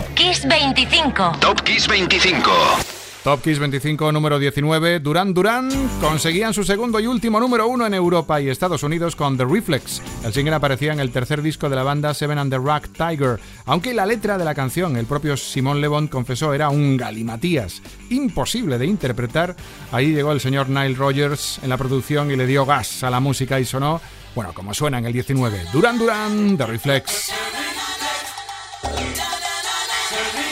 Top Kiss 25. Top Kiss 25. Top Kiss 25, número 19, Duran Duran conseguían su segundo y último número uno en Europa y Estados Unidos con The Reflex. El single aparecía en el tercer disco de la banda Seven and the Rock Tiger, aunque la letra de la canción, el propio Simón Levon confesó, era un galimatías, imposible de interpretar. Ahí llegó el señor Nile Rogers en la producción y le dio gas a la música y sonó, bueno, como suena en el 19, Duran Duran, The Reflex. So we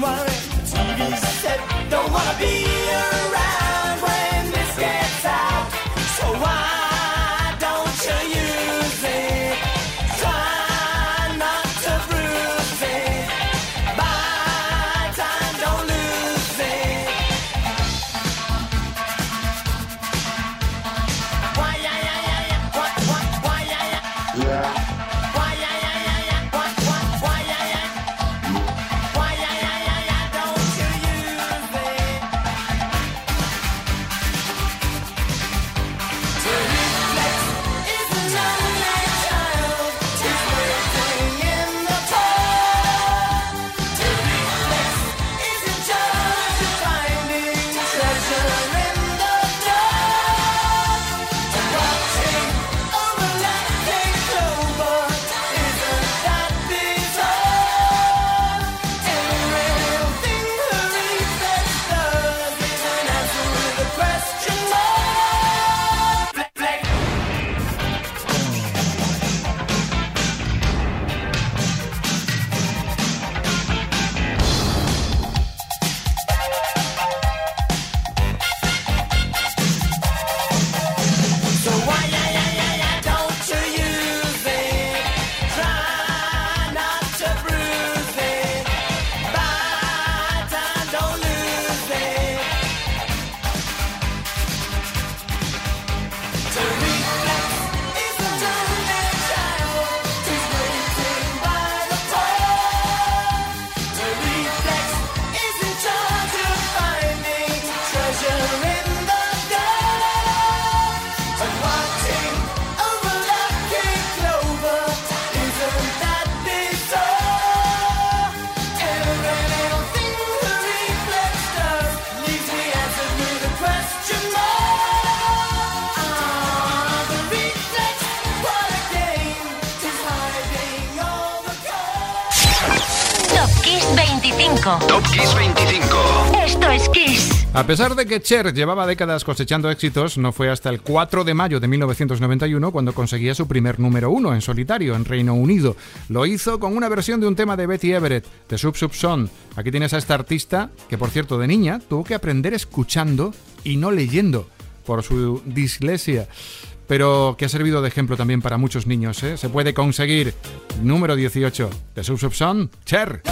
why Top Kiss 25. Esto es Kiss. A pesar de que Cher llevaba décadas cosechando éxitos, no fue hasta el 4 de mayo de 1991 cuando conseguía su primer número uno en solitario en Reino Unido. Lo hizo con una versión de un tema de Betty Everett, de Sub Sub Son. Aquí tienes a esta artista que, por cierto, de niña tuvo que aprender escuchando y no leyendo. por su dislexia pero que ha servido de ejemplo también para muchos niños. ¿eh? Se puede conseguir. Número 18 de Subsub Son, Cher.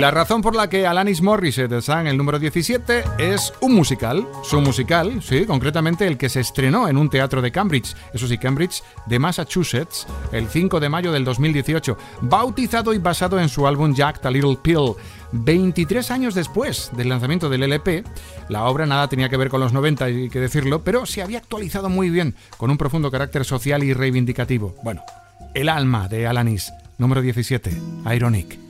La razón por la que Alanis Morissette está el número 17 es un musical. Su musical, sí, concretamente el que se estrenó en un teatro de Cambridge, eso sí, Cambridge, de Massachusetts, el 5 de mayo del 2018, bautizado y basado en su álbum Jack the Little Pill. 23 años después del lanzamiento del LP, la obra nada tenía que ver con los 90, hay que decirlo, pero se había actualizado muy bien, con un profundo carácter social y reivindicativo. Bueno, El alma de Alanis, número 17, Ironic.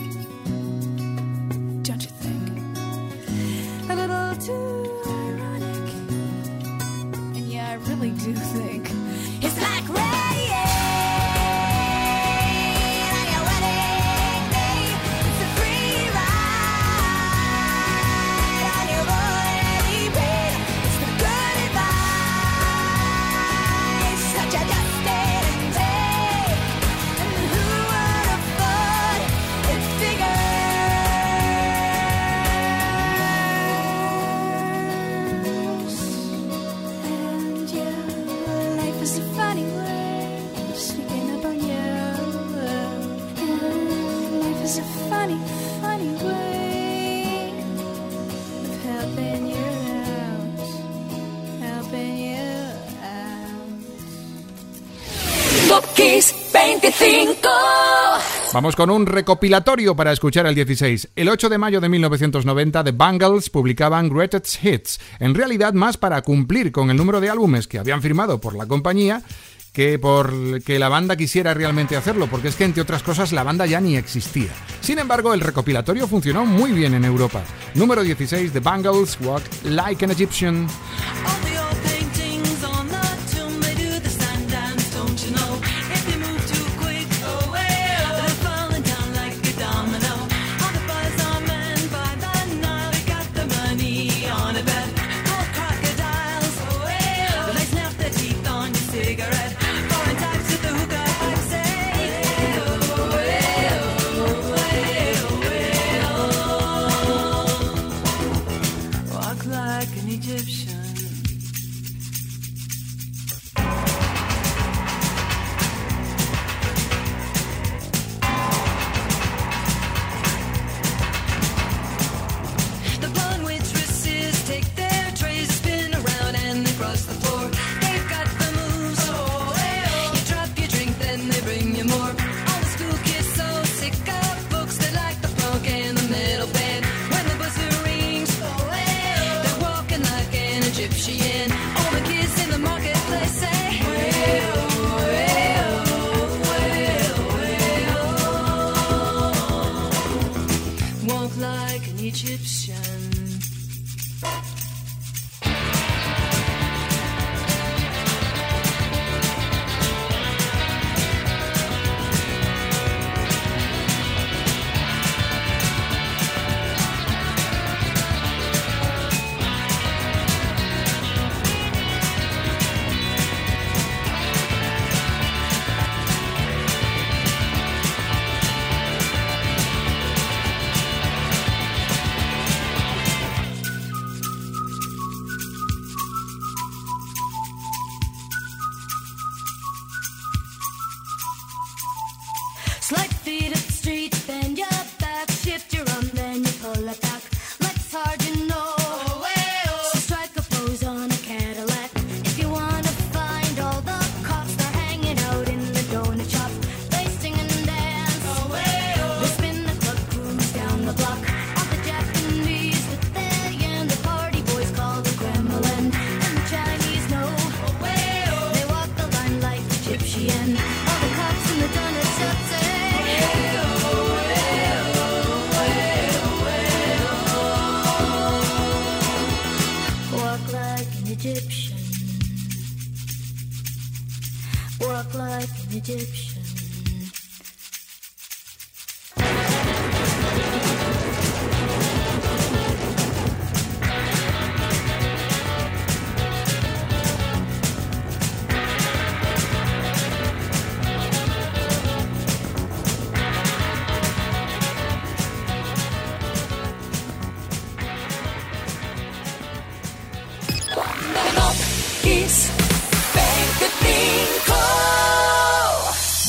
Vamos con un recopilatorio para escuchar el 16. El 8 de mayo de 1990, The Bangles publicaban Greatest Hits, en realidad más para cumplir con el número de álbumes que habían firmado por la compañía que por que la banda quisiera realmente hacerlo, porque es que entre otras cosas la banda ya ni existía. Sin embargo, el recopilatorio funcionó muy bien en Europa. Número 16, The Bangles Walk Like an Egyptian.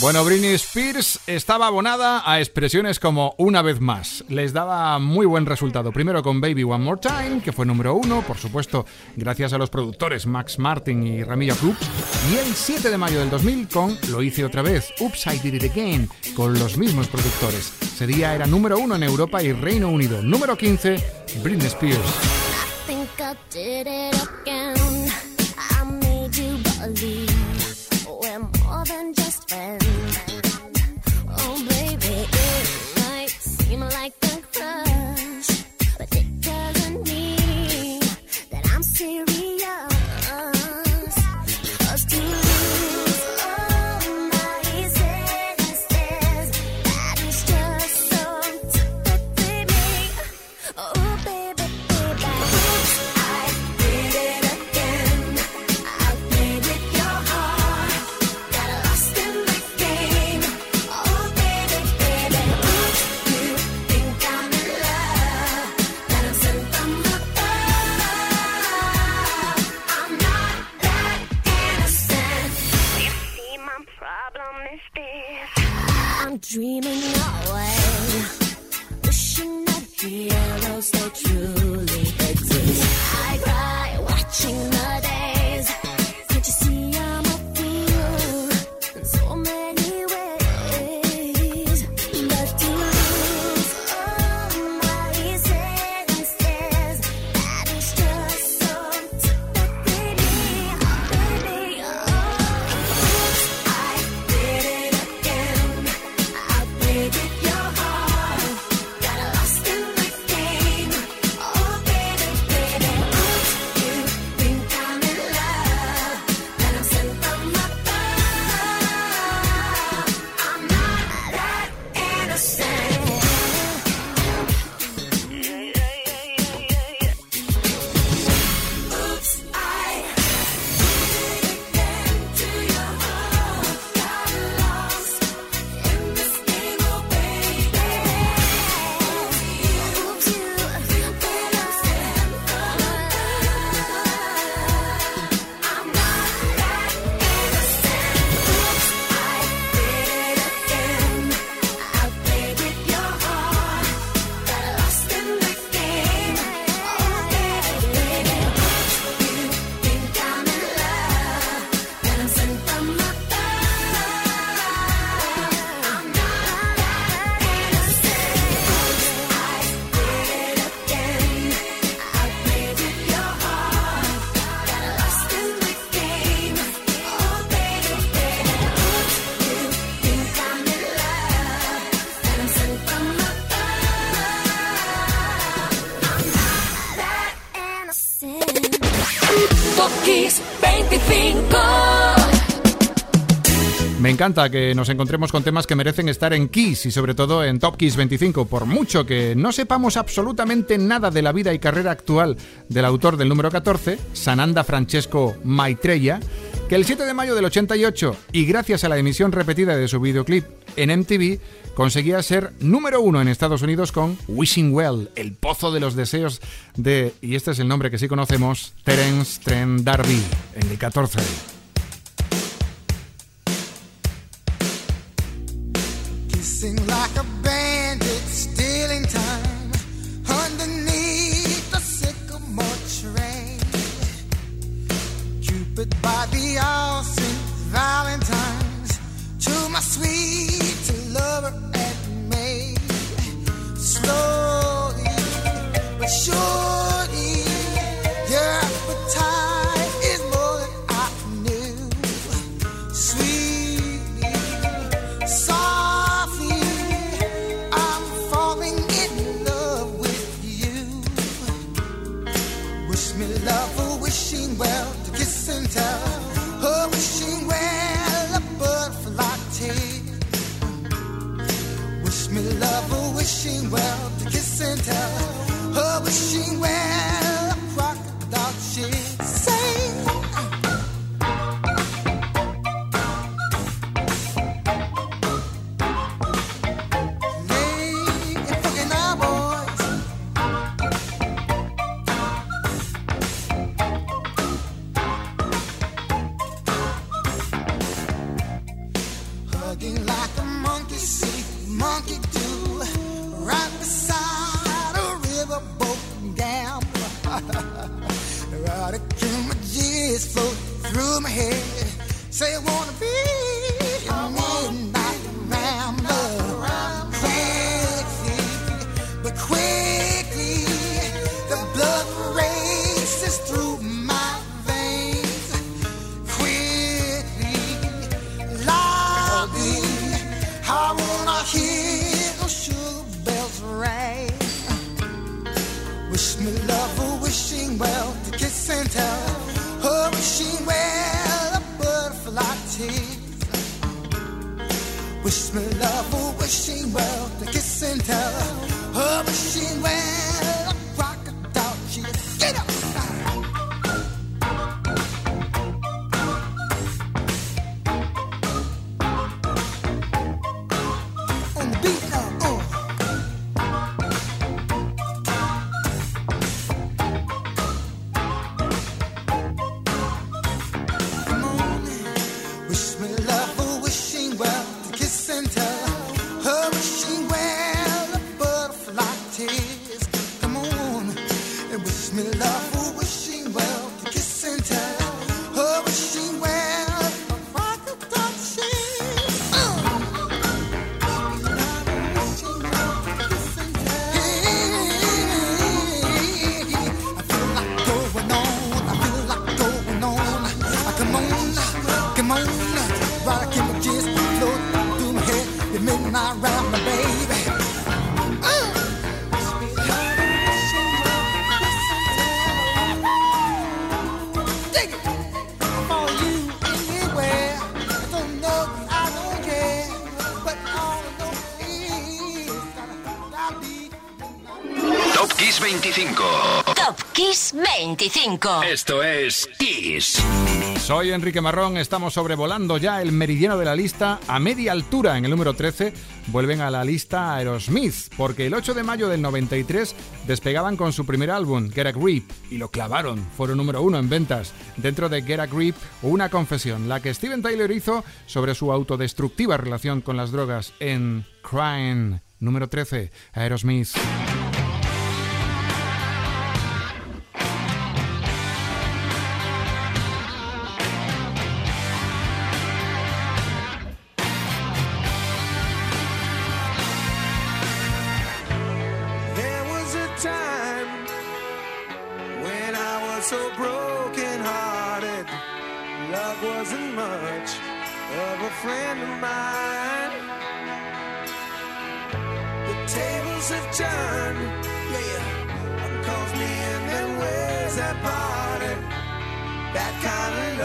Bueno, Britney Spears estaba abonada a expresiones como una vez más. Les daba muy buen resultado. Primero con Baby One More Time, que fue número uno, por supuesto, gracias a los productores Max Martin y Ramilla Group. Y el 7 de mayo del 2000 con Lo hice otra vez, Oops, I Did It Again, con los mismos productores. Ese día era número uno en Europa y Reino Unido. Número 15, Britney Spears. Than. Oh, baby, it might seem like Me encanta que nos encontremos con temas que merecen estar en Kiss y sobre todo en Top Kiss 25, por mucho que no sepamos absolutamente nada de la vida y carrera actual del autor del número 14, Sananda Francesco Maitreya, que el 7 de mayo del 88 y gracias a la emisión repetida de su videoclip en MTV conseguía ser número uno en Estados Unidos con Wishing Well, el pozo de los deseos de, y este es el nombre que sí conocemos, Terence Trent D'Arby, en el 14. Kissing like a bandit, stealing time underneath the sycamore tree. Cupid by the all Saint Valentine's to my sweet lover wish me love or wishing well. Esto es Kiss. Soy Enrique Marrón, estamos sobrevolando ya el meridiano de la lista a media altura. En el número 13 vuelven a la lista Aerosmith, porque el 8 de mayo del 93 despegaban con su primer álbum, Get a Grip, y lo clavaron. Fueron número uno en ventas. Dentro de Get a Grip, una confesión, la que Steven Tyler hizo sobre su autodestructiva relación con las drogas en Crying, número 13, Aerosmith.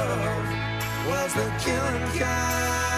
love was the killing kind.